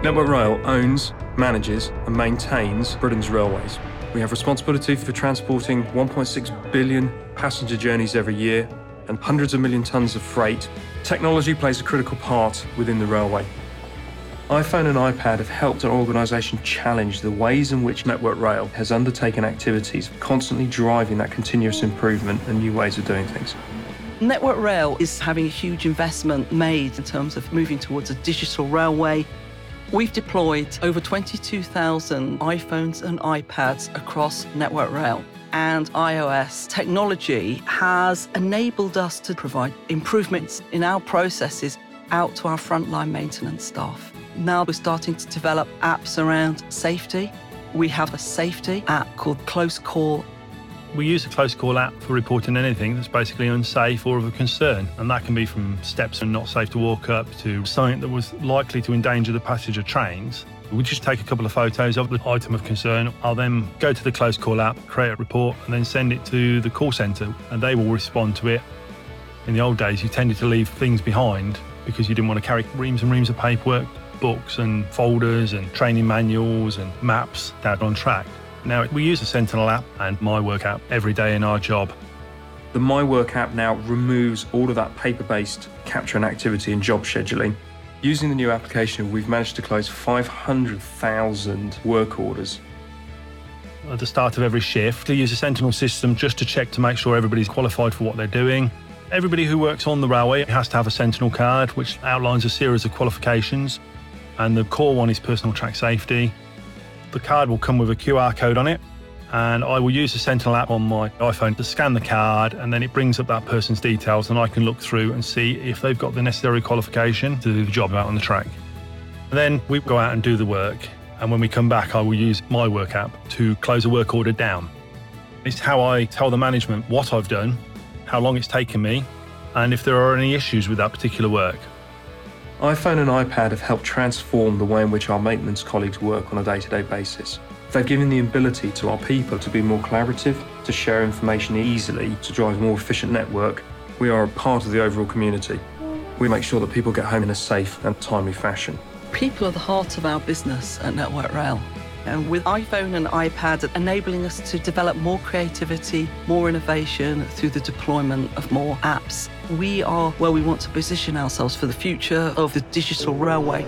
Network Rail owns, manages, and maintains Britain's railways. We have responsibility for transporting 1.6 billion passenger journeys every year and hundreds of million tonnes of freight. Technology plays a critical part within the railway. iPhone and iPad have helped an organisation challenge the ways in which Network Rail has undertaken activities, constantly driving that continuous improvement and new ways of doing things. Network Rail is having a huge investment made in terms of moving towards a digital railway. We've deployed over 22,000 iPhones and iPads across Network Rail. And iOS technology has enabled us to provide improvements in our processes out to our frontline maintenance staff. Now we're starting to develop apps around safety. We have a safety app called Close Call we use a close call app for reporting anything that's basically unsafe or of a concern, and that can be from steps and not safe to walk up to something that was likely to endanger the passenger trains. We just take a couple of photos of the item of concern. I'll then go to the close call app, create a report, and then send it to the call centre, and they will respond to it. In the old days, you tended to leave things behind because you didn't want to carry reams and reams of paperwork, books and folders and training manuals and maps down on track. Now, we use the Sentinel app and My Work app every day in our job. The My Work app now removes all of that paper based capture and activity and job scheduling. Using the new application, we've managed to close 500,000 work orders. At the start of every shift, we use a Sentinel system just to check to make sure everybody's qualified for what they're doing. Everybody who works on the railway has to have a Sentinel card, which outlines a series of qualifications. And the core one is personal track safety. The card will come with a QR code on it, and I will use the Sentinel app on my iPhone to scan the card, and then it brings up that person's details, and I can look through and see if they've got the necessary qualification to do the job out on the track. then we go out and do the work, and when we come back, I will use my work app to close a work order down. It's how I tell the management what I've done, how long it's taken me, and if there are any issues with that particular work iPhone and iPad have helped transform the way in which our maintenance colleagues work on a day to day basis. They've given the ability to our people to be more collaborative, to share information easily, to drive a more efficient network. We are a part of the overall community. We make sure that people get home in a safe and timely fashion. People are the heart of our business at Network Rail. And with iPhone and iPad enabling us to develop more creativity, more innovation through the deployment of more apps, we are where we want to position ourselves for the future of the digital railway.